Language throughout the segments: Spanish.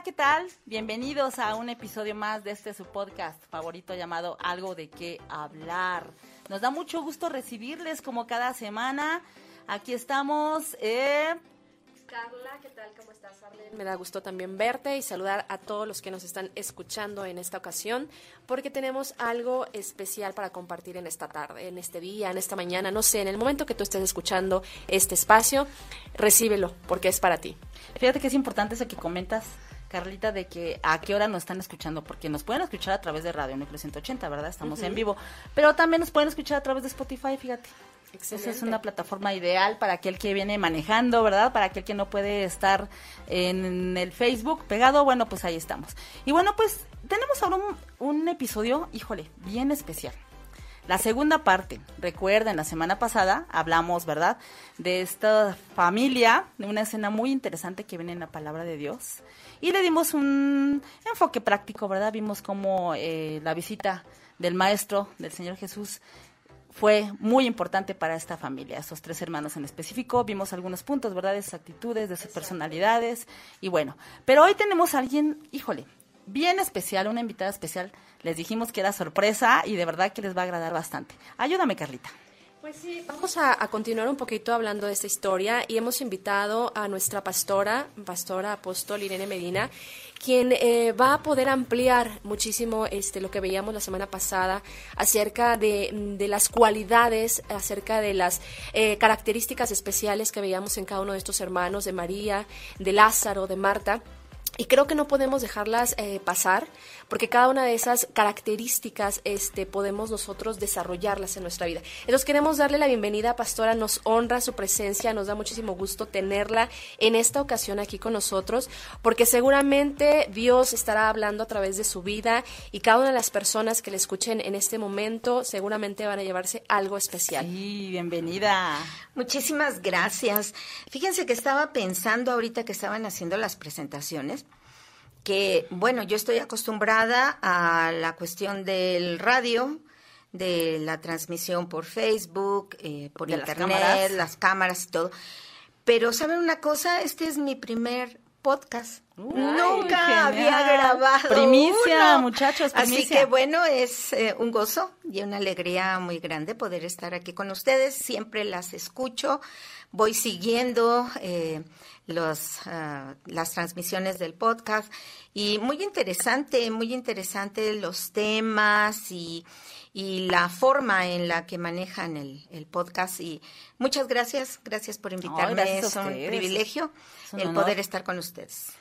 Hola, ¿qué tal? Bienvenidos a un episodio más de este su podcast favorito llamado Algo de qué hablar. Nos da mucho gusto recibirles como cada semana. Aquí estamos. Eh, Carla, ¿qué tal? ¿Cómo estás, Arlen? Me da gusto también verte y saludar a todos los que nos están escuchando en esta ocasión, porque tenemos algo especial para compartir en esta tarde, en este día, en esta mañana, no sé, en el momento que tú estés escuchando este espacio, recíbelo, porque es para ti. Fíjate que es importante eso que comentas, Carlita, de que a qué hora nos están escuchando, porque nos pueden escuchar a través de Radio Núcleo 180, ¿verdad? Estamos en vivo, pero también nos pueden escuchar a través de Spotify, fíjate. Esa es una plataforma ideal para aquel que viene manejando, ¿verdad? Para aquel que no puede estar en el Facebook pegado, bueno, pues ahí estamos. Y bueno, pues tenemos ahora un, un episodio, híjole, bien especial. La segunda parte, recuerden, la semana pasada hablamos, ¿verdad? De esta familia, de una escena muy interesante que viene en la palabra de Dios. Y le dimos un enfoque práctico, ¿verdad? Vimos cómo eh, la visita del Maestro, del Señor Jesús, fue muy importante para esta familia, estos tres hermanos en específico. Vimos algunos puntos, ¿verdad? De sus actitudes, de sus personalidades. Y bueno, pero hoy tenemos a alguien, híjole, bien especial, una invitada especial. Les dijimos que era sorpresa y de verdad que les va a agradar bastante. Ayúdame, Carlita. Pues sí, vamos a, continuar un poquito hablando de esta historia y hemos invitado a nuestra pastora, pastora apóstol Irene Medina, quien eh, va a poder ampliar muchísimo este, lo que veíamos la semana pasada acerca de, de las cualidades, acerca de las eh, características especiales que veíamos en cada uno de estos hermanos, de María, de Lázaro, de Marta. Y creo que no podemos dejarlas eh, pasar, porque cada una de esas características este, podemos nosotros desarrollarlas en nuestra vida. Entonces queremos darle la bienvenida, Pastora, nos honra su presencia, nos da muchísimo gusto tenerla en esta ocasión aquí con nosotros, porque seguramente Dios estará hablando a través de su vida y cada una de las personas que le escuchen en este momento seguramente van a llevarse algo especial. Sí, bienvenida. Muchísimas gracias. Fíjense que estaba pensando ahorita que estaban haciendo las presentaciones que, bueno, yo estoy acostumbrada a la cuestión del radio, de la transmisión por Facebook, eh, por De las internet, cámaras. las cámaras. y todo. Pero, ¿saben una cosa? Este es mi primer podcast. Uy, Nunca había grabado. Primicia, uno. muchachos, Así primicia. que, bueno, es eh, un gozo y una alegría muy grande poder estar aquí con ustedes. Siempre las escucho, voy siguiendo eh, los, ah, las transmisiones del podcast y muy interesante, muy interesante los temas y, y la forma en la que manejan el, el podcast. Y muchas gracias, gracias por invitarme. gracias es un privilegio Es un el honor. poder estar con ustedes.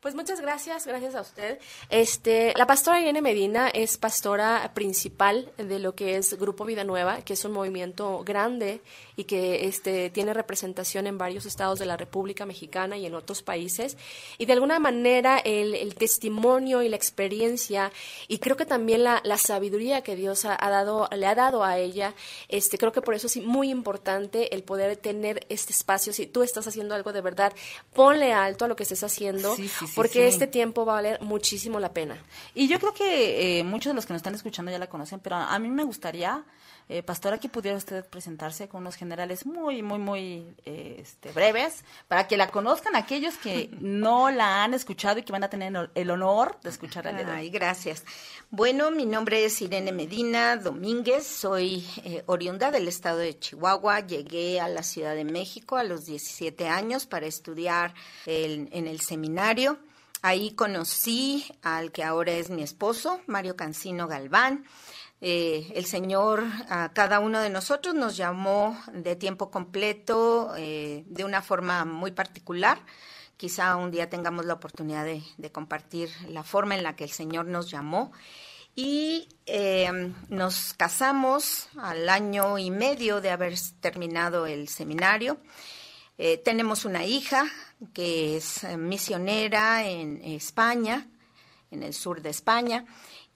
Pues muchas gracias, gracias a usted. Este, la pastora Irene Medina es pastora principal de lo que es Grupo Vida Nueva, que es un movimiento grande y que este, tiene representación en varios estados de la República Mexicana y en otros países. Y de alguna manera el, testimonio y la experiencia y creo que también la, sabiduría que Dios ha, ha dado, le ha dado a ella, este, creo que por eso es muy importante el poder tener este espacio. Si tú estás haciendo algo de verdad, ponle alto a lo que estés haciendo Sí, sí, sí, porque sí. este tiempo va a valer muchísimo la pena. Y yo creo que eh, muchos de los que nos están escuchando ya la conocen, pero a mí me gustaría, eh, Pastora, que pudiera usted presentarse con unos generales muy, muy, muy eh, este, breves, para que la conozcan aquellos que no la han escuchado y que van a tener el honor de escucharla. Ay, gracias. Bueno, mi nombre es Irene Medina Domínguez, soy eh, oriunda del estado de Chihuahua, llegué a la Ciudad de México a los 17 años para estudiar el- en el seminario. Ahí conocí al que ahora es mi esposo, Mario Cancino Galván. Eh, el Señor a cada uno de nosotros nos llamó de tiempo completo eh, de una forma muy particular. Quizá un día tengamos la oportunidad de, compartir la forma en la que el Señor nos llamó. Y eh, nos casamos al año y medio de haber terminado el seminario. Tenemos una hija que es misionera en España, en el sur de España,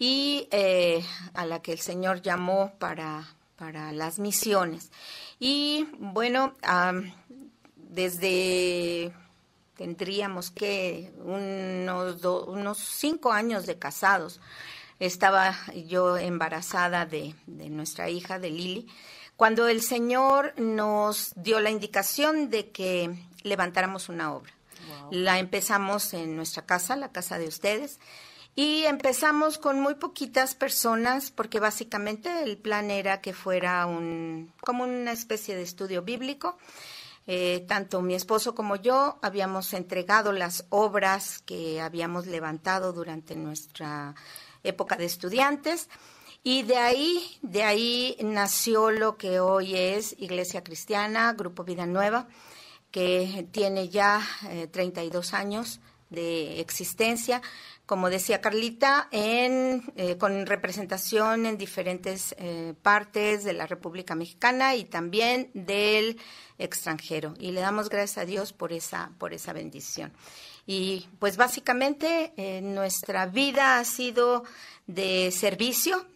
y eh, a la que el Señor llamó para, para las misiones. Y bueno, desde tendríamos que unos, do- unos cinco años de casados. Estaba yo embarazada de, de nuestra hija, de Lili, cuando el Señor nos dio la indicación de que levantáramos una obra. La empezamos en nuestra casa, la casa de ustedes. Y empezamos con muy poquitas personas porque básicamente el plan era que fuera un, como una especie de estudio bíblico. Eh, tanto mi esposo como yo habíamos entregado las obras que habíamos levantado durante nuestra época de estudiantes y de ahí, de ahí nació lo que hoy es Iglesia Cristiana, Grupo Vida Nueva, que tiene ya 32 eh, años de existencia como decía Carlita, en, eh, con representación en diferentes eh, partes de la República Mexicana y también del extranjero. Y le damos gracias a Dios por esa, por esa bendición. Y pues básicamente eh, nuestra vida ha sido de servicio,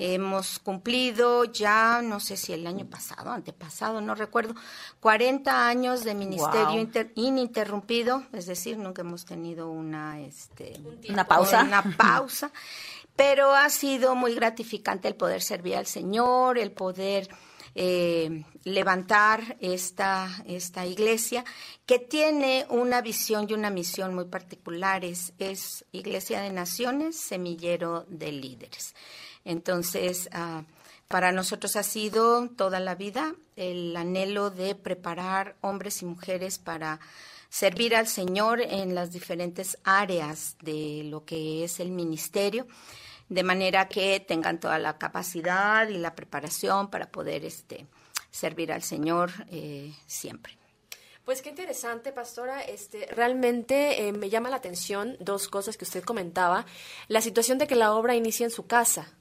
Hemos cumplido ya, no sé si el año pasado, antepasado, no recuerdo, 40 años de ministerio ininterrumpido, es decir, nunca hemos tenido una, este, una pausa. Una pausa, pero ha sido muy gratificante el poder servir al Señor, el poder eh, levantar esta, esta iglesia que tiene una visión y una misión muy particulares. Es Iglesia de Naciones, semillero de líderes. Entonces, ah, para nosotros ha sido toda la vida el anhelo de preparar hombres y mujeres para servir al Señor en las diferentes áreas de lo que es el ministerio, de manera que tengan toda la capacidad y la preparación para poder este, servir al Señor eh, siempre. Pues qué interesante, pastora. Este, realmente eh, me llama la atención dos cosas que usted comentaba. La situación de que la obra inicia en su casa.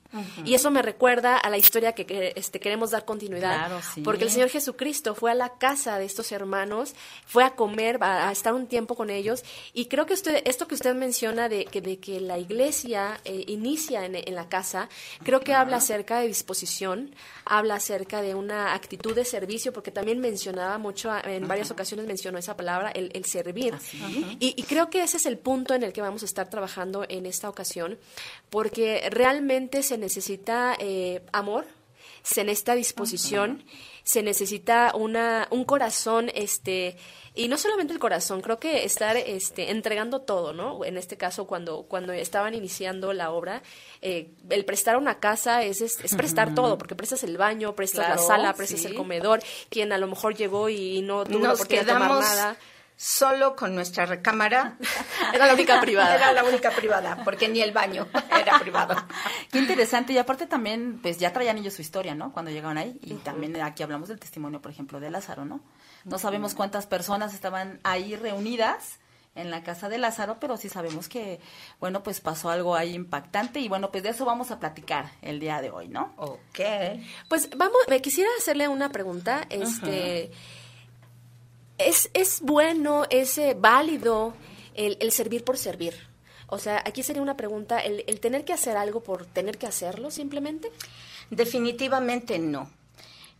Y eso me recuerda a la historia que, este, queremos dar continuidad, porque el Señor Jesucristo fue a la casa de estos hermanos, fue a comer, a, estar un tiempo con ellos, y creo que usted, esto que usted menciona de que, de que la iglesia eh, inicia en, la casa, creo que habla acerca de disposición, habla acerca de una actitud de servicio, porque también mencionaba mucho, en varias ocasiones mencionó esa palabra, el, servir. Y, y creo que ese es el punto en el que vamos a estar trabajando en esta ocasión, porque realmente se necesita eh, amor, se necesita disposición, se necesita una, un corazón, este, y no solamente el corazón, creo que estar este, entregando todo, ¿no? En este caso, cuando, cuando estaban iniciando la obra, eh, el prestar una casa es, es, prestar todo, porque prestas el baño, prestas la sala, prestas el comedor, quien a lo mejor llegó y no tuvo la oportunidad de tomar nada solo con nuestra recámara. Era la única privada. Era la única privada, porque ni el baño era privado. Qué interesante. Y aparte también, pues ya traían ellos su historia, ¿no? Cuando llegaron ahí. Y también aquí hablamos del testimonio, por ejemplo, de Lázaro, ¿no? No sabemos cuántas personas estaban ahí reunidas en la casa de Lázaro, pero sí sabemos que, bueno, pues pasó algo ahí impactante y bueno, pues de eso vamos a platicar el día de hoy, ¿no? Ok. Pues vamos, me quisiera hacerle una pregunta, este es, es bueno, es eh, válido el, el, servir por servir. O sea, aquí sería una pregunta, el, el tener que hacer algo por tener que hacerlo simplemente. Definitivamente no.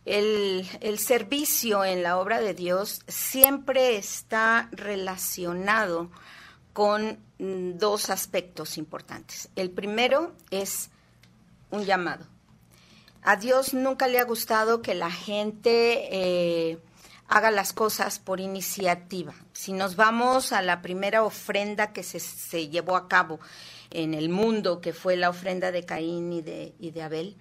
El, el, servicio en la obra de Dios siempre está relacionado con mm, dos aspectos importantes. El primero es un llamado. A Dios nunca le ha gustado que la gente eh, haga las cosas por iniciativa. Si nos vamos a la primera ofrenda que se, se llevó a cabo en el mundo, que fue la ofrenda de Caín y de, y de Abel,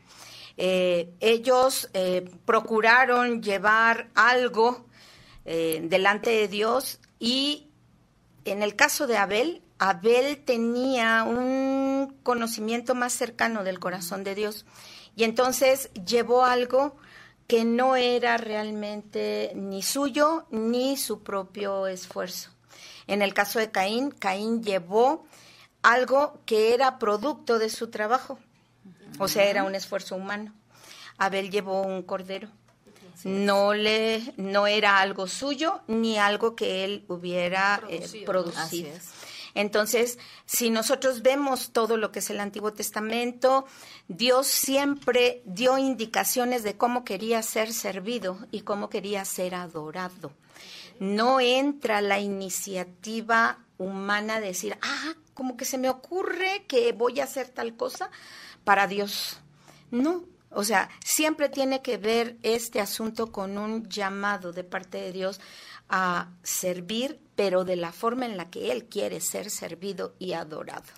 eh, ellos eh, procuraron llevar algo eh, delante de Dios y en el caso de Abel, Abel tenía un conocimiento más cercano del corazón de Dios y entonces llevó algo que no era realmente ni suyo ni su propio esfuerzo. En el caso de Caín, Caín llevó algo que era producto de su trabajo, o sea, era un esfuerzo humano. Abel llevó un cordero. No le no era algo suyo ni algo que él hubiera eh, producido. Entonces, si nosotros vemos todo lo que es el Antiguo Testamento, Dios siempre dio indicaciones de cómo quería ser servido y cómo quería ser adorado. No entra la iniciativa humana de decir, ah, como que se me ocurre que voy a hacer tal cosa para Dios. No, o sea, siempre tiene que ver este asunto con un llamado de parte de Dios a servir pero de la forma en la que Él quiere ser servido y adorado.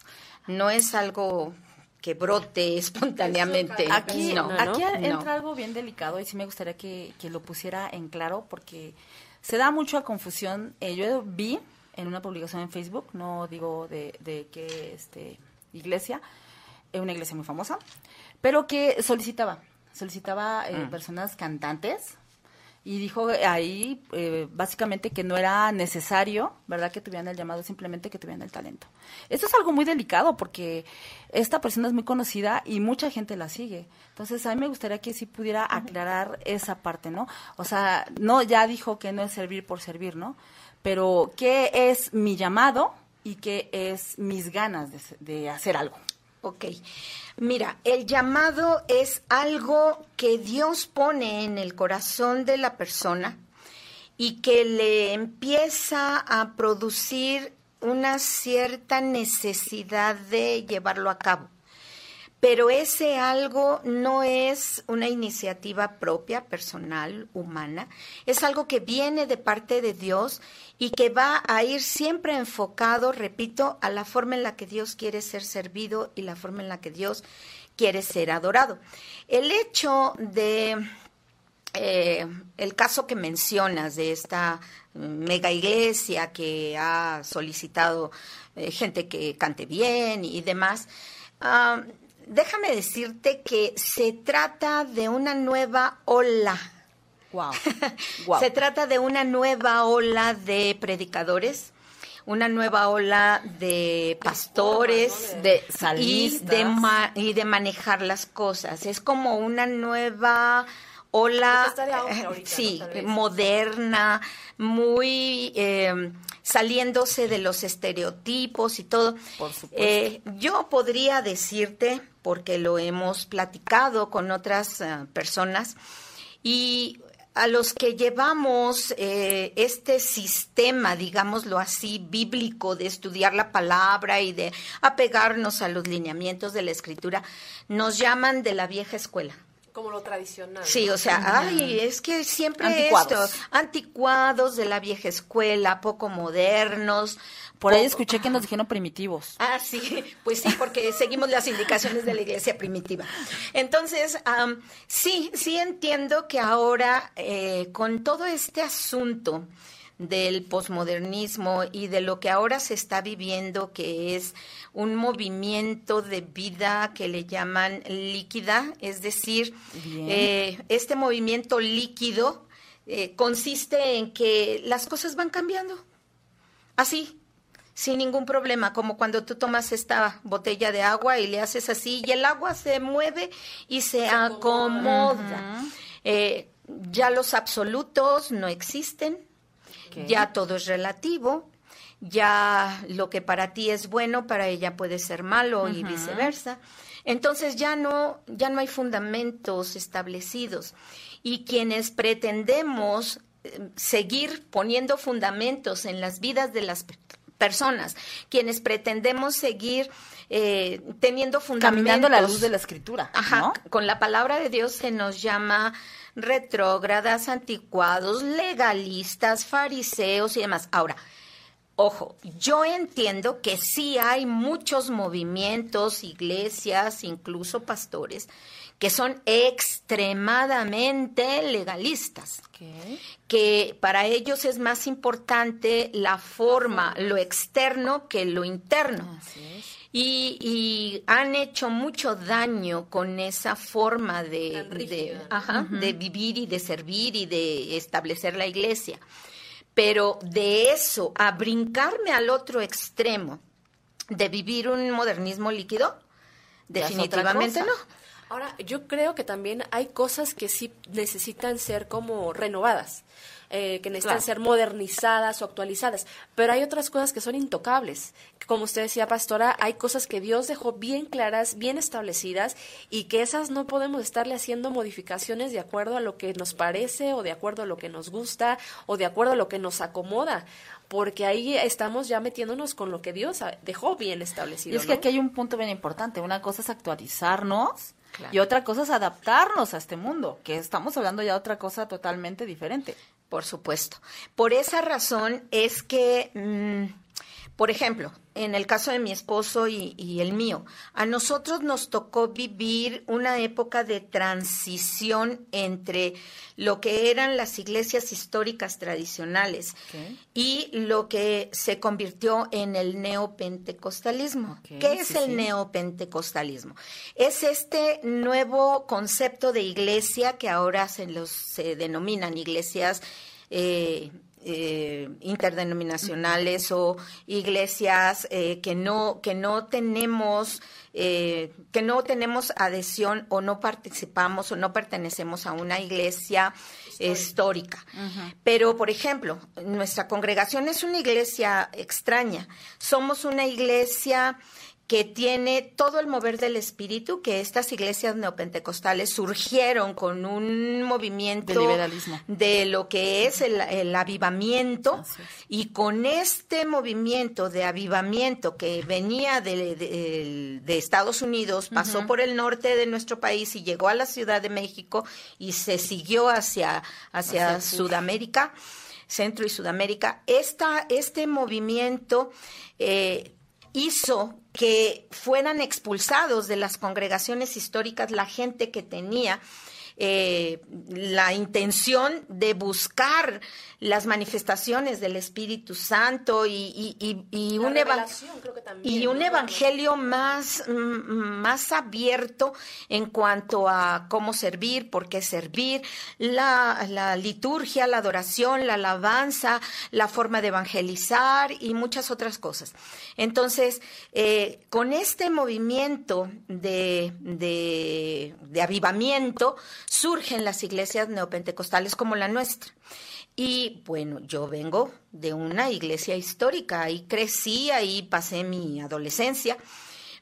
No es algo que brote espontáneamente. Aquí, no, aquí no. entra algo bien delicado y sí me gustaría que, que, lo pusiera en claro porque se da mucha confusión. Eh, yo vi en una publicación en Facebook, no digo de, de qué este, iglesia, eh, una iglesia muy famosa, pero que solicitaba, solicitaba eh, mm. personas cantantes y dijo ahí eh, básicamente que no era necesario, ¿verdad? Que tuvieran el llamado, simplemente que tuvieran el talento. Esto es algo muy delicado porque esta persona es muy conocida y mucha gente la sigue. Entonces, a mí me gustaría que sí pudiera aclarar esa parte, ¿no? O sea, no, ya dijo que no es servir por servir, ¿no? Pero, ¿qué es mi llamado y qué es mis ganas de, de hacer algo? Ok. Mira, el llamado es algo que Dios pone en el corazón de la persona y que le empieza a producir una cierta necesidad de llevarlo a cabo pero ese algo no es una iniciativa propia, personal, humana, es algo que viene de parte de Dios y que va a ir siempre enfocado, repito, a la forma en la que Dios quiere ser servido y la forma en la que Dios quiere ser adorado. El hecho de eh, el caso que mencionas de esta mega iglesia que ha solicitado eh, gente que cante bien y demás, uh, déjame decirte que se trata de una nueva ola. Wow. se trata de una nueva ola de predicadores, una nueva ola de pastores, de y de, y de manejar las cosas. Es como una nueva ola, eh, sí, moderna, muy eh, saliéndose de los estereotipos y todo. Por supuesto. Eh, yo podría decirte, porque lo hemos platicado con otras uh, personas, y a los que llevamos eh, este sistema, digámoslo así, bíblico de estudiar la palabra y de apegarnos a los lineamientos de la escritura, nos llaman de la vieja escuela. Como lo tradicional. Sí, o sea, ay, es que siempre anticuados. esto, anticuados de la vieja escuela, poco modernos. Por ahí escuché que nos dijeron primitivos. Ah, sí, pues sí, porque seguimos las indicaciones de la iglesia primitiva. Entonces, um, sí, sí entiendo que ahora, eh, con todo este asunto, del posmodernismo y de lo que ahora se está viviendo, que es un movimiento de vida que le llaman líquida, es decir, eh, este movimiento líquido eh, consiste en que las cosas van cambiando, así, sin ningún problema, como cuando tú tomas esta botella de agua y le haces así y el agua se mueve y se, acomoda. Eh, ya los absolutos no existen, ya todo es relativo, ya lo que para ti es bueno, para ella puede ser malo y viceversa. Entonces ya no, ya no hay fundamentos establecidos. Y quienes pretendemos eh, seguir poniendo fundamentos en las vidas de las personas, quienes pretendemos seguir eh, teniendo fundamentos. Caminando la luz de la escritura. Ajá, con la palabra de Dios se nos llama retrógradas, anticuados, legalistas, fariseos y demás. Ahora, ojo, yo entiendo que sí hay muchos movimientos, iglesias, incluso pastores, que son extremadamente legalistas, que para ellos es más importante la forma, lo externo que lo interno. Y, han hecho mucho daño con esa forma de, de, vivir y de servir y de establecer la iglesia. Pero de eso a brincarme al otro extremo, de vivir un modernismo líquido, definitivamente no. Ahora, yo creo que también hay cosas que sí necesitan ser como renovadas. Eh, que necesitan ser modernizadas o actualizadas, pero hay otras cosas que son intocables. Como usted decía, pastora, hay cosas que Dios dejó bien claras, bien establecidas y que esas no podemos estarle haciendo modificaciones de acuerdo a lo que nos parece o de acuerdo a lo que nos gusta o de acuerdo a lo que nos acomoda porque ahí estamos ya metiéndonos con lo que Dios dejó bien establecido. Y es que aquí hay un punto bien importante. Una cosa es actualizarnos y otra cosa es adaptarnos a este mundo, que estamos hablando ya de otra cosa totalmente diferente. Por supuesto. Por esa razón es que, mm, por ejemplo, en el caso de mi esposo y, el mío, a nosotros nos tocó vivir una época de transición entre lo que eran las iglesias históricas tradicionales y lo que se convirtió en el neopentecostalismo. ¿Qué es el neopentecostalismo? Es este nuevo concepto de iglesia que ahora se, los, se denominan iglesias. Eh, eh, interdenominacionales o iglesias eh, que no que no tenemos eh, que no tenemos adhesión o no participamos o no pertenecemos a una iglesia histórica. Pero, por ejemplo, nuestra congregación es una iglesia extraña. Somos una iglesia que tiene todo el mover del espíritu, que estas iglesias neopentecostales surgieron con un movimiento de, lo que es el, avivamiento, y con este movimiento de avivamiento que venía de, Estados Unidos, pasó por el norte de nuestro país y llegó a la Ciudad de México y se siguió hacia, hacia, Sudamérica. Centro y Sudamérica, esta, este movimiento eh, hizo que fueran expulsados de las congregaciones históricas la gente que tenía eh, la intención de buscar las manifestaciones del Espíritu Santo y, un, y un evangelio más, más abierto en cuanto a cómo servir, por qué servir, la, liturgia, la adoración, la alabanza, la forma de evangelizar y muchas otras cosas. Entonces, eh, con este movimiento de, de avivamiento, surgen las iglesias neopentecostales como la nuestra. Y bueno, yo vengo de una iglesia histórica, ahí crecí, ahí pasé mi adolescencia.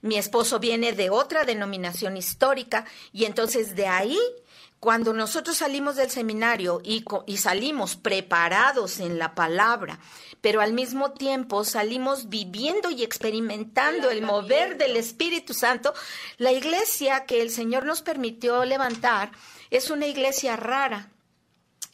Mi esposo viene de otra denominación histórica y entonces de ahí cuando nosotros salimos del seminario y, y, salimos preparados en la palabra, pero al mismo tiempo salimos viviendo y experimentando el mover del Espíritu Santo, la iglesia que el Señor nos permitió levantar es una iglesia rara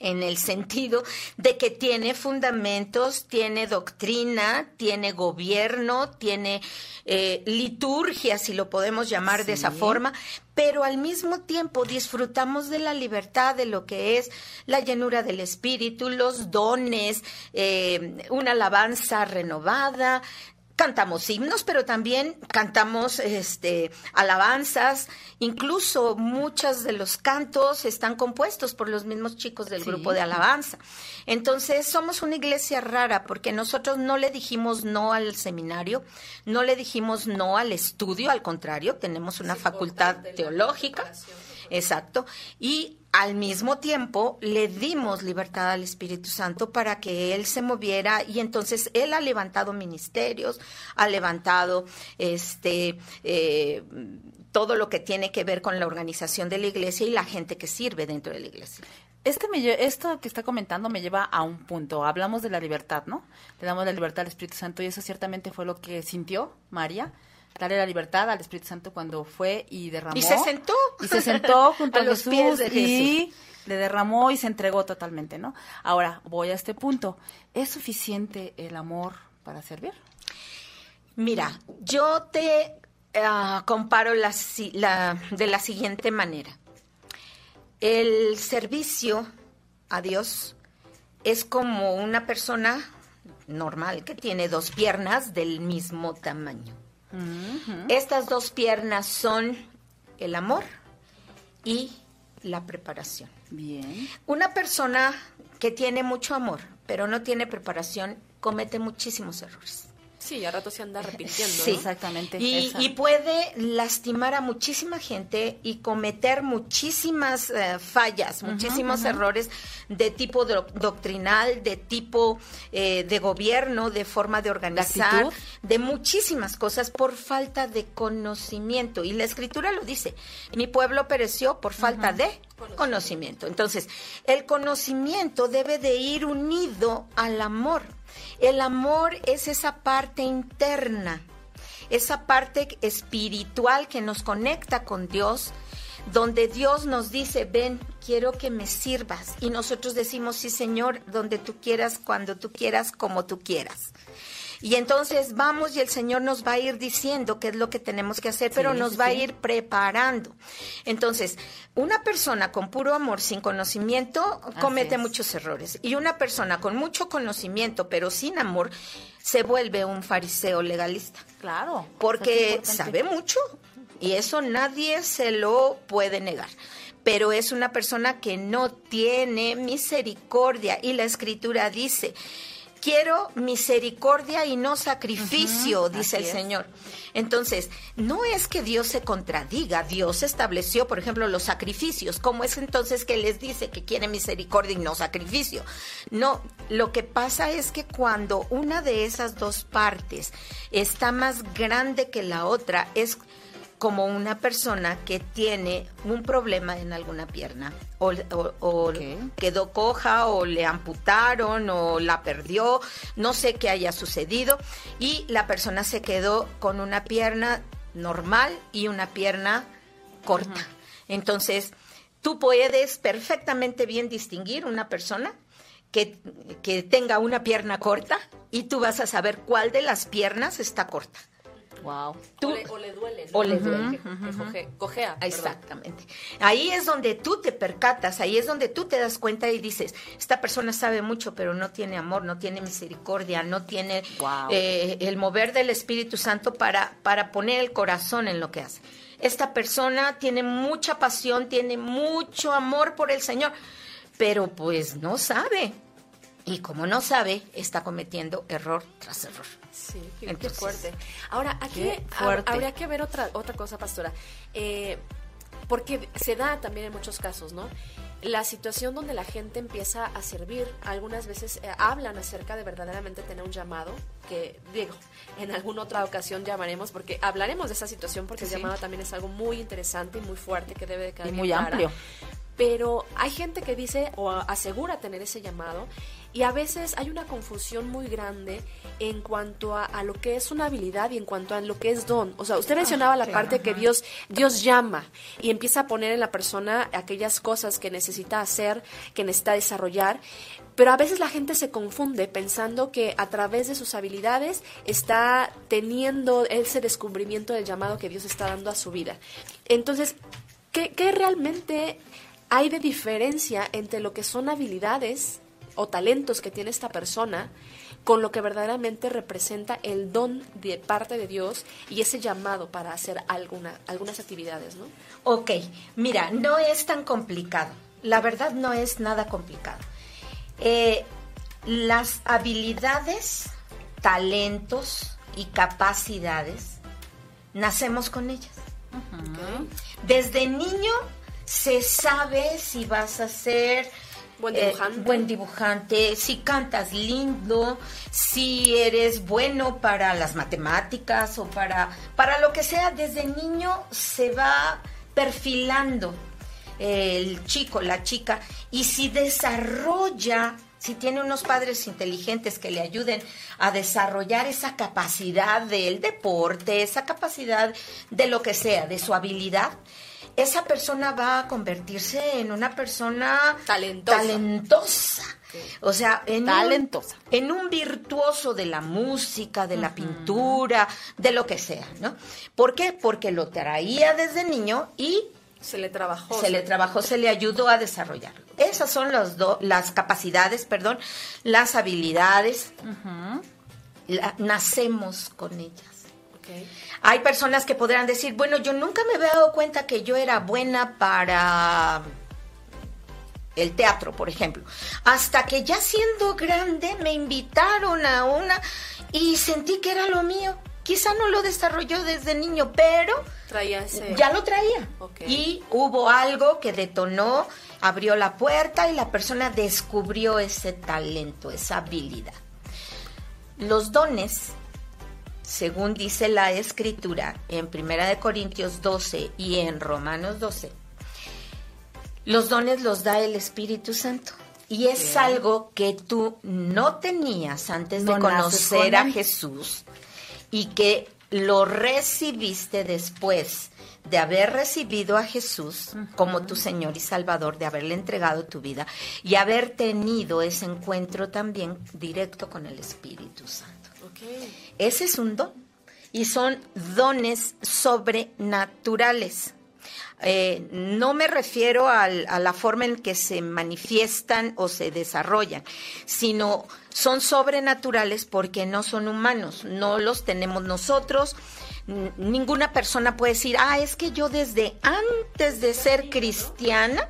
en el sentido de que tiene fundamentos, tiene doctrina, tiene gobierno, tiene eh, liturgia, si lo podemos llamar de esa forma, pero al mismo tiempo disfrutamos de la libertad de lo que es la llenura del espíritu, los dones, eh, una alabanza renovada, cantamos himnos, pero también cantamos este alabanzas, incluso muchos de los cantos están compuestos por los mismos chicos del grupo de alabanza. Entonces, somos una iglesia rara porque nosotros no le dijimos no al seminario, no le dijimos no al estudio, al contrario, tenemos una facultad teológica. Exacto. Y al mismo tiempo le dimos libertad al Espíritu Santo para que Él se moviera y entonces Él ha levantado ministerios, ha levantado este eh, todo lo que tiene que ver con la organización de la iglesia y la gente que sirve dentro de la iglesia. Este me, esto que está comentando me lleva a un punto. Hablamos de la libertad, ¿no? Le damos la libertad al Espíritu Santo y eso ciertamente fue lo que sintió María darle la libertad al Espíritu Santo cuando fue y derramó. Y se sentó. Y se sentó junto a, los pies de y le derramó y se entregó totalmente, ¿no? Ahora, voy a este punto. ¿Es suficiente el amor para servir? Mira, yo te ah, comparo la, la, de la siguiente manera. El servicio a Dios es como una persona normal que tiene dos piernas del mismo tamaño. Estas dos piernas son el amor y la preparación. Bien. Una persona que tiene mucho amor, pero no tiene preparación, comete muchísimos errores. Sí, a rato se anda repitiendo. Sí, exactamente. Y, puede lastimar a muchísima gente y cometer muchísimas eh, fallas, muchísimos errores de tipo doctrinal, de tipo eh, de gobierno, de forma de organizar, de muchísimas cosas por falta de conocimiento. Y la escritura lo dice, mi pueblo pereció por falta de conocimiento. Entonces, el conocimiento debe de ir unido al amor el amor es esa parte interna, esa parte espiritual que nos conecta con Dios, donde Dios nos dice, ven, quiero que me sirvas. Y nosotros decimos, sí, Señor, donde tú quieras, cuando tú quieras, como tú quieras. Y entonces vamos y el Señor nos va a ir diciendo qué es lo que tenemos que hacer, pero nos va a ir preparando. Entonces, una persona con puro amor, sin conocimiento, comete muchos errores. Y una persona con mucho conocimiento, pero sin amor, se vuelve un fariseo legalista. Claro. Porque sabe mucho y eso nadie se lo puede negar pero es una persona que no tiene misericordia y la escritura dice, quiero misericordia y no sacrificio, dice el Señor. Entonces, no es que Dios se contradiga, Dios estableció, por ejemplo, los sacrificios. ¿Cómo es entonces que les dice que quiere misericordia y no sacrificio? No, lo que pasa es que cuando una de esas dos partes está más grande que la otra, es como una persona que tiene un problema en alguna pierna o, quedó coja o le amputaron o la perdió, no sé qué haya sucedido y la persona se quedó con una pierna normal y una pierna corta. Entonces, tú puedes perfectamente bien distinguir una persona que, que tenga una pierna corta y tú vas a saber cuál de las piernas está corta. Wow. o, le, duele. O le duele. cojea. Exactamente. Ahí es donde tú te percatas, ahí es donde tú te das cuenta y dices, esta persona sabe mucho, pero no tiene amor, no tiene misericordia, no tiene eh, el mover del Espíritu Santo para, para poner el corazón en lo que hace. Esta persona tiene mucha pasión, tiene mucho amor por el Señor, pero pues no sabe. Y como no sabe, está cometiendo error tras error. Sí, qué, fuerte. Ahora, aquí habría que ver otra, otra cosa, pastora. Eh, porque se da también en muchos casos, ¿no? La situación donde la gente empieza a servir, algunas veces eh, hablan acerca de verdaderamente tener un llamado, que digo, en alguna otra ocasión llamaremos, porque hablaremos de esa situación, porque el llamado también es algo muy interesante y muy fuerte que debe de quedar Y muy amplio. Pero hay gente que dice o asegura tener ese llamado y a veces hay una confusión muy grande en cuanto a, lo que es una habilidad y en cuanto a lo que es don. O sea, usted mencionaba la parte que Dios, Dios llama y empieza a poner en la persona aquellas cosas que necesita hacer, que necesita desarrollar. Pero a veces la gente se confunde pensando que a través de sus habilidades está teniendo ese descubrimiento del llamado que Dios está dando a su vida. Entonces, ¿qué, qué realmente hay de diferencia entre lo que son habilidades o talentos que tiene esta persona con lo que verdaderamente representa el don de parte de Dios y ese llamado para hacer alguna, algunas actividades, ¿no? Ok, mira, no es tan complicado. La verdad no es nada complicado. Eh, las habilidades, talentos y capacidades, nacemos con ellas. Desde niño se sabe si vas a ser Buen eh, dibujante. buen dibujante, si cantas lindo, si eres bueno para las matemáticas o para, para lo que sea, desde niño se va perfilando el chico, la chica, y si desarrolla, si tiene unos padres inteligentes que le ayuden a desarrollar esa capacidad del deporte, esa capacidad de lo que sea, de su habilidad, esa persona va a convertirse en una persona talentosa. O sea, en talentosa. Un, en un virtuoso de la música, de la pintura, de lo que sea, ¿no? ¿Por qué? Porque lo traía desde niño y se le trabajó. Se, le trabajó, se le ayudó a desarrollar. Esas son las, las capacidades, perdón, las habilidades. nacemos con ellas. Hay personas que podrán decir, bueno, yo nunca me había dado cuenta que yo era buena para el teatro, por ejemplo. Hasta que ya siendo grande me invitaron a una y sentí que era lo mío. Quizá no lo desarrolló desde niño, pero traía ya lo traía. Y hubo algo que detonó, abrió la puerta y la persona descubrió ese talento, esa habilidad. Los dones según dice la escritura en Primera de Corintios 12 y en Romanos 12, los dones los da el Espíritu Santo. Y es algo que tú no tenías antes de conocer a Jesús y que lo recibiste después de haber recibido a Jesús como tu Señor y Salvador, de haberle entregado tu vida y haber tenido ese encuentro también directo con el Espíritu Santo. Ese es un don y son dones sobrenaturales. Eh, no me refiero a la forma en que se manifiestan o se desarrollan, sino son sobrenaturales porque no son humanos, no los tenemos nosotros. Ninguna persona puede decir, ah, es que yo desde antes de ser cristiana,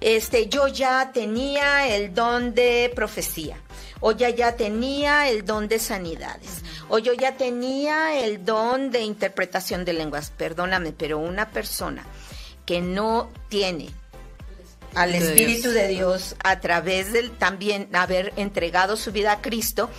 este, yo ya tenía el don de profecía, o ya ya tenía el don de sanidades, o yo ya tenía el don de interpretación de lenguas. Perdóname, pero una persona que no tiene al Espíritu de Dios a través del también haber entregado su vida a Cristo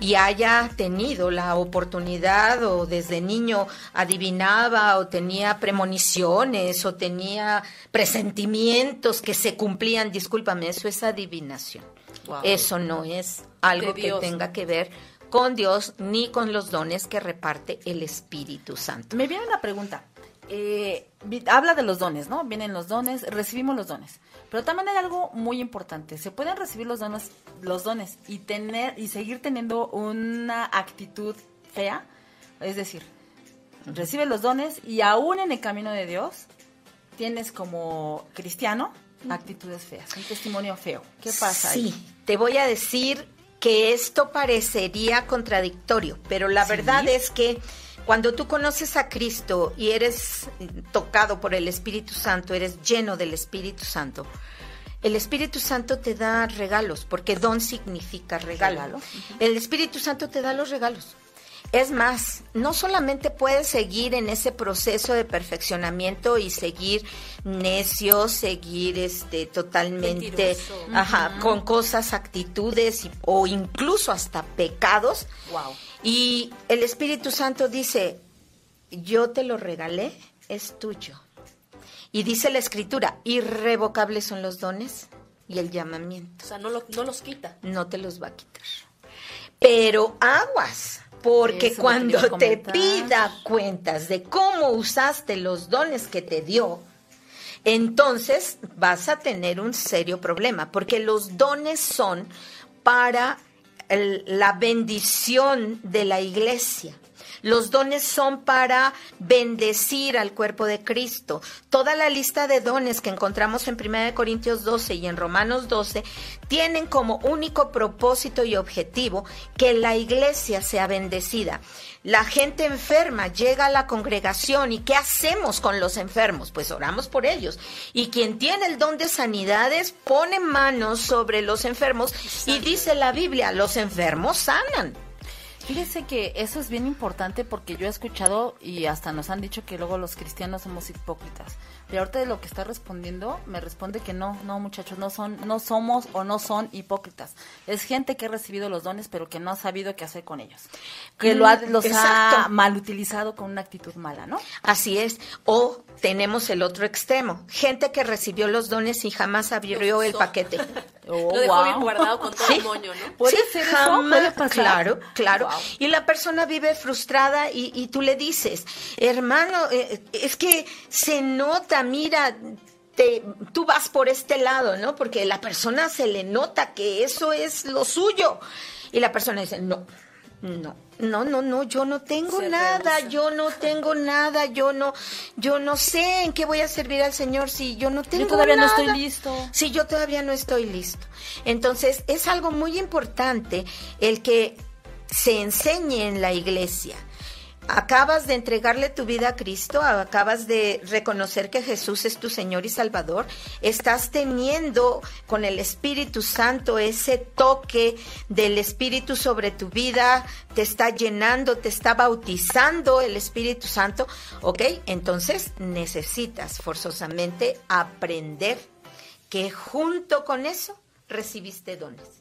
y haya tenido la oportunidad o desde niño adivinaba o tenía premoniciones o tenía presentimientos que se cumplían, discúlpame, eso es adivinación. Eso no es algo que tenga que ver con Dios ni con los dones que reparte el Espíritu Santo. Me viene una pregunta eh, habla de los dones, ¿no? Vienen los dones, recibimos los dones. Pero también hay algo muy importante. Se pueden recibir los dones, los dones y tener y seguir teniendo una actitud fea. Es decir, recibes los dones y aún en el camino de Dios tienes como cristiano actitudes feas, un testimonio feo. ¿Qué pasa? Sí, te voy a decir que esto parecería contradictorio, pero la verdad es que cuando tú conoces a Cristo y eres tocado por el Espíritu Santo, eres lleno del Espíritu Santo, el Espíritu Santo te da regalos, porque don significa regalo. El Espíritu Santo te da los regalos. Es más, no solamente puedes seguir en ese proceso de perfeccionamiento y seguir necio, seguir este totalmente ajá, con cosas, actitudes o incluso hasta pecados. Wow. Y el Espíritu Santo dice, "Yo te lo regalé, es tuyo." Y dice la escritura, irrevocables son los dones y el llamamiento. O sea, no, no los quita. No te los va a quitar. Pero aguas, porque cuando te pida cuentas de cómo usaste los dones que te dio, entonces vas a tener un serio problema, porque los dones son para la bendición de la iglesia. Los dones son para bendecir al cuerpo de Cristo. Toda la lista de dones que encontramos en 1 Corintios 12 y en Romanos 12 tienen como único propósito y objetivo que la iglesia sea bendecida. La gente enferma llega a la congregación y ¿qué hacemos con los enfermos? Pues oramos por ellos. Y quien tiene el don de sanidades pone manos sobre los enfermos y dice la Biblia, los enfermos sanan. Fíjese que eso es bien importante porque yo he escuchado y hasta nos han dicho que luego los cristianos somos hipócritas. Y ahorita de lo que está respondiendo, me responde que no, no muchachos, no son, no somos o no son hipócritas. Es gente que ha recibido los dones pero que no ha sabido qué hacer con ellos. Que lo ha, los ha mal utilizado con una actitud mala, ¿no? Así es. O tenemos el otro extremo. Gente que recibió los dones y jamás abrió el paquete. Oh, lo dejó bien guardado con todo el moño, ¿no? ¿Puede ser jamás, Claro, claro. Y la persona vive frustrada y, y tú le dices, hermano, eh, es que se nota, mira, te, tú vas por este lado, ¿no? Porque la persona se le nota que eso es lo suyo. Y la persona dice, no, no, no, no, no, yo no tengo nada, yo no tengo nada, yo no, yo no sé en qué voy a servir al Señor si yo no tengo yo todavía no estoy listo. Si yo todavía no estoy listo. Entonces, es algo muy importante el que se enseñe en la iglesia acabas de entregarle tu vida a Cristo, acabas de reconocer que Jesús es tu Señor y Salvador, estás teniendo con el Espíritu Santo ese toque del Espíritu sobre tu vida, te está llenando, te está bautizando el Espíritu Santo, ¿ok? Entonces necesitas forzosamente aprender que junto con eso recibiste dones.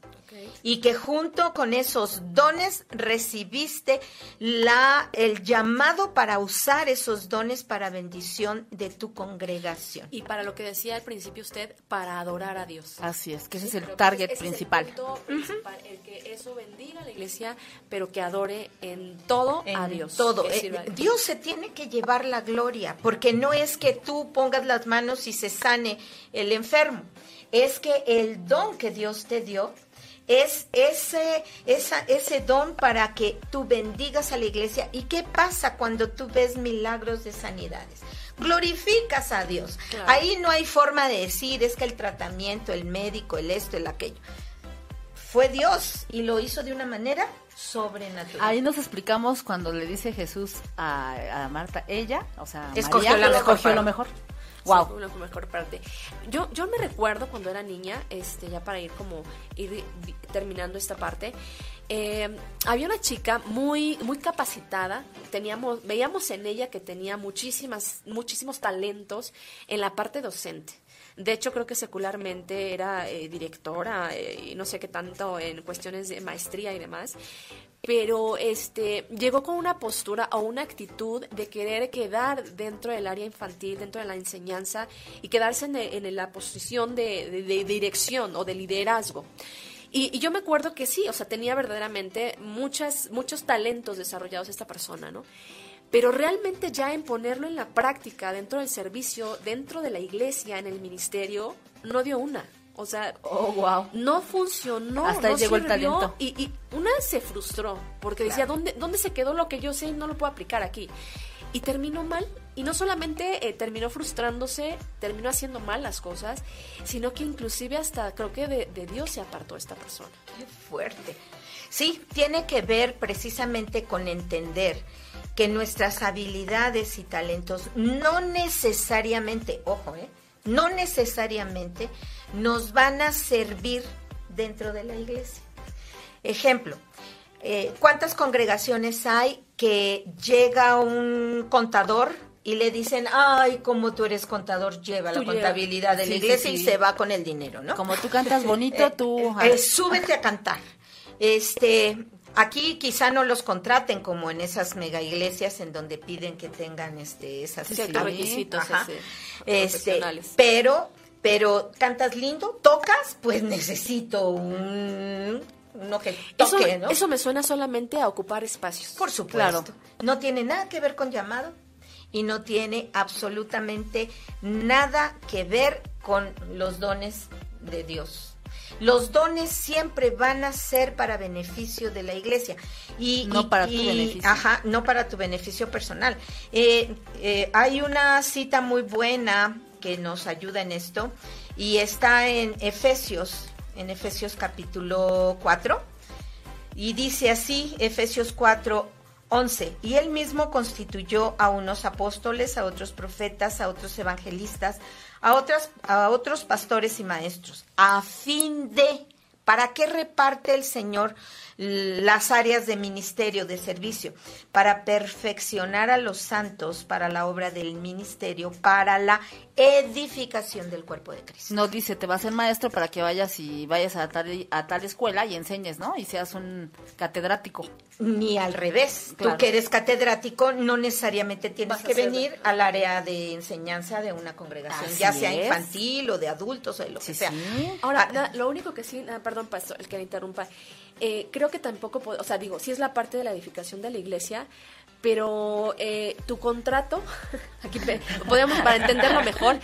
Y que junto con esos dones recibiste la el llamado para usar esos dones para bendición de tu congregación. Y para lo que decía al principio usted, para adorar a Dios. Así es, que ese es el target principal. el, que eso bendiga a la iglesia, pero que adore en todo a Dios. Todo. Eh, Dios se tiene que llevar la gloria, porque no es que tú pongas las manos y se sane el enfermo, es que el don que Dios te dio es ese, esa, ese don para que tú bendigas a la iglesia. ¿Y qué pasa cuando tú ves milagros de sanidades? Glorificas a Dios. Ahí no hay forma de decir, es que el tratamiento, el médico, el esto, el aquello. Fue Dios y lo hizo de una manera sobrenatural. Ahí nos explicamos cuando le dice Jesús a, Marta, ella, o sea, escogió, María, escogió lo mejor. Wow. mejor. Yo, yo me recuerdo cuando era niña, este, ya para ir como ir terminando esta parte, eh, había una chica muy, muy capacitada, teníamos, veíamos en ella que tenía muchísimas, muchísimos talentos en la parte docente. De hecho, creo que secularmente era eh, directora eh, y no sé qué tanto en cuestiones de maestría y demás pero este llegó con una postura o una actitud de querer quedar dentro del área infantil, dentro de la enseñanza y quedarse en, la posición de, dirección o de liderazgo. Y, yo me acuerdo que sí, o sea, tenía verdaderamente muchas, muchos talentos desarrollados esta persona, ¿no? Pero realmente ya en ponerlo en la práctica, dentro del servicio, dentro de la iglesia, en el ministerio, no dio una. O sea, oh, wow. no funcionó. Hasta no llegó el talento. Y, y, una se frustró porque decía, ¿dónde, ¿dónde se quedó lo que yo sé y no lo puedo aplicar aquí? Y terminó mal. Y no solamente eh, terminó frustrándose, terminó haciendo mal las cosas, sino que inclusive hasta creo que de, de Dios se apartó esta persona. Qué fuerte. Sí, tiene que ver precisamente con entender que nuestras habilidades y talentos no necesariamente, ojo, eh, no necesariamente nos van a servir dentro de la iglesia. Ejemplo, eh, ¿cuántas congregaciones hay que llega un contador y le dicen, ay, como tú eres contador, lleva la contabilidad de la iglesia y se va con el dinero, ¿no? Como tú cantas bonito, eh, tú... Eh, súbete a cantar. Este, Aquí quizá no los contraten como en esas mega iglesias en donde piden que tengan este esas requisitos este, pero pero cantas lindo, tocas, pues necesito un uno que toque, eso, Eso me suena solamente a ocupar espacios. Por supuesto. No tiene nada que ver con llamado y no tiene absolutamente nada que ver con los dones de Dios. Los dones siempre van a ser para beneficio de la iglesia. Y, no para tu beneficio. Ajá, no para tu beneficio personal. Eh, eh, hay una cita muy buena que nos ayuda en esto y está en Efesios, en Efesios capítulo 4. Y dice así, Efesios 4, 11. Y él mismo constituyó a unos apóstoles, a otros profetas, a otros evangelistas, a, otras, a otros pastores y maestros, a fin de, ¿para qué reparte el Señor las áreas de ministerio, de servicio? Para perfeccionar a los santos para la obra del ministerio, para la edificación del cuerpo de Cristo. No dice, te va a ser maestro para que vayas y vayas a tal, a tal escuela y enseñes, ¿no? Y seas un catedrático. Ni al revés. Tú que eres catedrático no necesariamente tienes que venir al área de enseñanza de una congregación, ya sea infantil o de adultos o de lo que sea. Ahora, ah, lo único que sí, ah, perdón, pastor, el que me interrumpa, eh, creo que tampoco, o sea, digo, sí es la parte de la edificación de la iglesia, pero eh, tu contrato, aquí podemos para entenderlo mejor,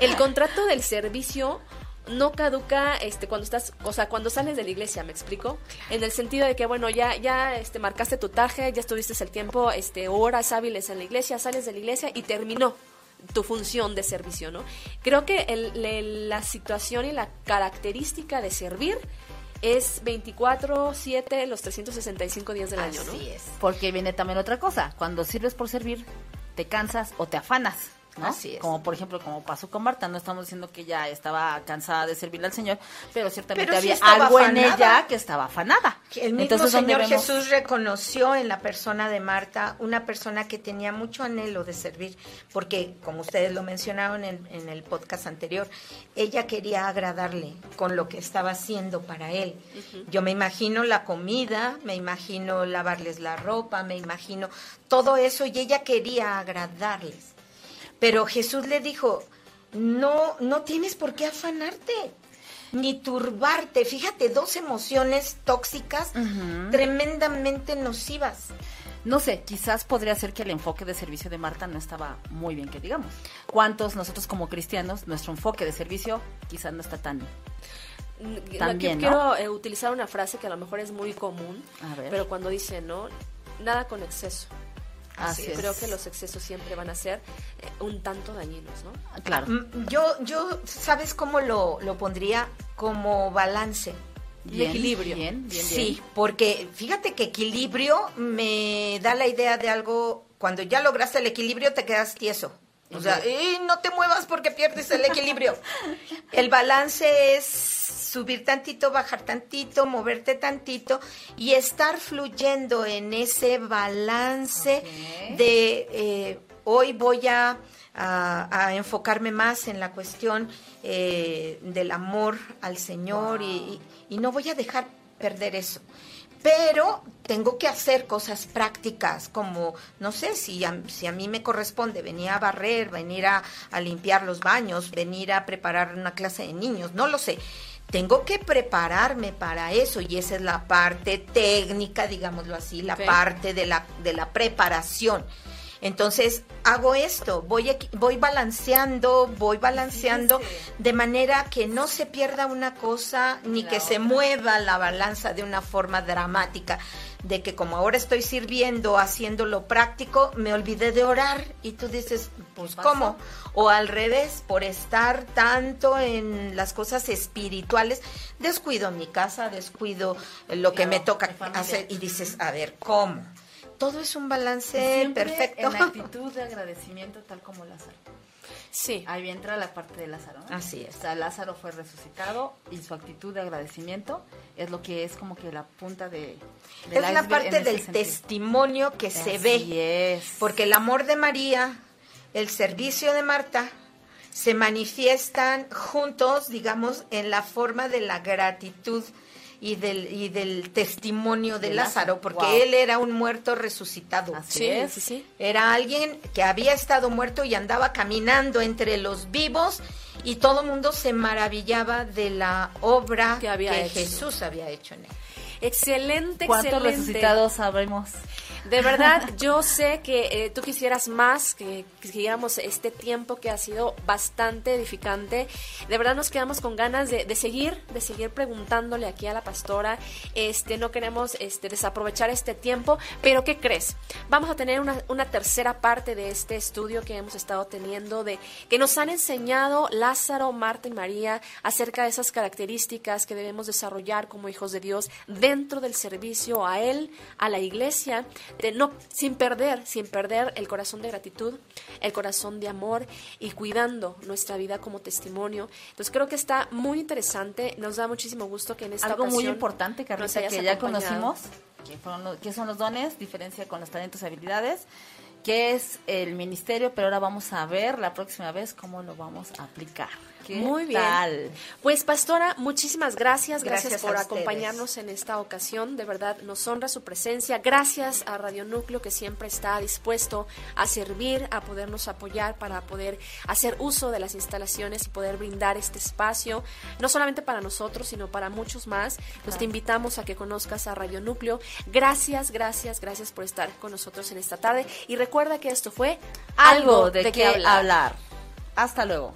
el contrato del servicio no caduca este cuando estás, o sea, cuando sales de la iglesia, ¿me explico? En el sentido de que bueno, ya ya este marcaste tu taje, ya estuviste el tiempo, este horas hábiles en la iglesia, sales de la iglesia y terminó tu función de servicio, ¿no? Creo que el, la situación y la característica de servir es 24, 7, los 365 días del año, ¿no? Así es. Porque viene también otra cosa, cuando sirves por servir, te cansas o te afanas. ¿No? Así es. Como por ejemplo, como pasó con Marta, no estamos diciendo que ella estaba cansada de servirle al Señor, pero ciertamente Pero había algo en ella que estaba afanada. El mismo Entonces, ¿dónde Señor vemos? Jesús reconoció en la persona de Marta una persona que tenía mucho anhelo de servir, porque como ustedes lo mencionaron en, en el podcast anterior, ella quería agradarle con lo que estaba haciendo para él. Yo me imagino la comida, me imagino lavarles la ropa, me imagino todo eso y ella quería agradarles. Pero Jesús le dijo, no, no tienes por qué afanarte, ni turbarte. Fíjate, dos emociones tóxicas tremendamente nocivas. No sé, quizás podría ser que el enfoque de servicio de Marta no estaba muy bien, que digamos. ¿Cuántos nosotros como cristianos, nuestro enfoque de servicio quizás no está tan... También, Quiero ¿no? eh, utilizar una frase que a lo mejor es muy común, pero cuando dice, ¿no? Nada con exceso. Así es. Creo que los excesos siempre van a ser eh, un tanto dañinos, ¿no? Claro. Mm, Yo, yo, ¿sabes cómo lo, lo pondría? Como balance. Bien, equilibrio. Bien, bien, sí, porque fíjate que equilibrio me da la idea de algo, cuando ya lograste el equilibrio te quedas tieso. O sea, "Ey, no te muevas porque pierdes el equilibrio. el balance es subir tantito, bajar tantito, moverte tantito y estar fluyendo en ese balance de eh, hoy voy a, a- a enfocarme más en la cuestión eh, del amor al Señor y, y- y no voy a dejar perder eso. Pero tengo que hacer cosas prácticas, como, no sé, si a, si a mí me corresponde venir a barrer, venir a, a limpiar los baños, venir a preparar una clase de niños, no lo sé. Tengo que prepararme para eso y esa es la parte técnica, digámoslo así, la parte de la, de la preparación. Entonces hago esto, voy, voy balanceando, voy balanceando Fíjese. de manera que no se pierda una cosa ni La que se mueva la balanza de una forma dramática, de que como ahora estoy sirviendo, haciendo lo práctico, me olvidé de orar y tú dices, pues? ¿cómo? O al revés, por estar tanto en las cosas espirituales, descuido mi casa, descuido lo que Claro, me toca hacer y dices, a ver, ¿cómo? Todo es un balance Siempre perfecto. En actitud de agradecimiento, tal como Lázaro. Sí. Ahí entra la parte de Lázaro. ¿no? Así es. O sea, Lázaro fue resucitado y su actitud de agradecimiento es lo que es como que la punta de. es la parte del sentido. testimonio que se Así ve. es. Porque el amor de María, el servicio de Marta, se manifiestan juntos, digamos, en la forma de la gratitud y del, y del testimonio de, De Lázaro, Lázaro, porque wow. él era un muerto resucitado. Así Sí, es. sí, sí. Era alguien que había estado muerto y andaba caminando entre los vivos y todo el mundo se maravillaba de la obra Que había hecho. Jesús había hecho en él. Excelente, ¿Cuántos excelente. resucitados sabemos? De verdad, yo sé que eh, tú quisieras más, que siguiéramos este tiempo que ha sido bastante edificante. De verdad nos quedamos con ganas de, seguir, de seguir preguntándole aquí a la pastora. Este, no queremos este, desaprovechar este tiempo, pero ¿qué crees? Vamos a tener una, una tercera parte de este estudio que hemos estado teniendo, de que nos han enseñado Lázaro, Marta y María acerca de esas características que debemos desarrollar como hijos de Dios dentro del servicio a Él, a la iglesia, de no, sin perder, sin perder el corazón de gratitud, el corazón de amor y cuidando nuestra vida como testimonio. Entonces creo que está muy interesante, nos da muchísimo gusto que en esta Algo muy importante, Carlita, que ya acompañado. conocimos, que, fueron los- que son los dones, diferencia con los talentos y habilidades, que es el ministerio, pero ahora vamos a ver la próxima vez cómo lo vamos a aplicar. ¿Qué Muy bien. tal? Pues pastora, muchísimas gracias, gracias, Gracias por ustedes. acompañarnos en esta ocasión, de verdad nos honra su presencia, gracias a Radio Núcleo que siempre está dispuesto a servir, a podernos apoyar para poder hacer uso de las instalaciones y poder brindar este espacio, no solamente para nosotros, sino para muchos más. Pues te invitamos a que conozcas a Radio Núcleo. Gracias, gracias, gracias por estar con nosotros en esta tarde y recuerda que esto fue Algo de, qué hablar. Hasta luego.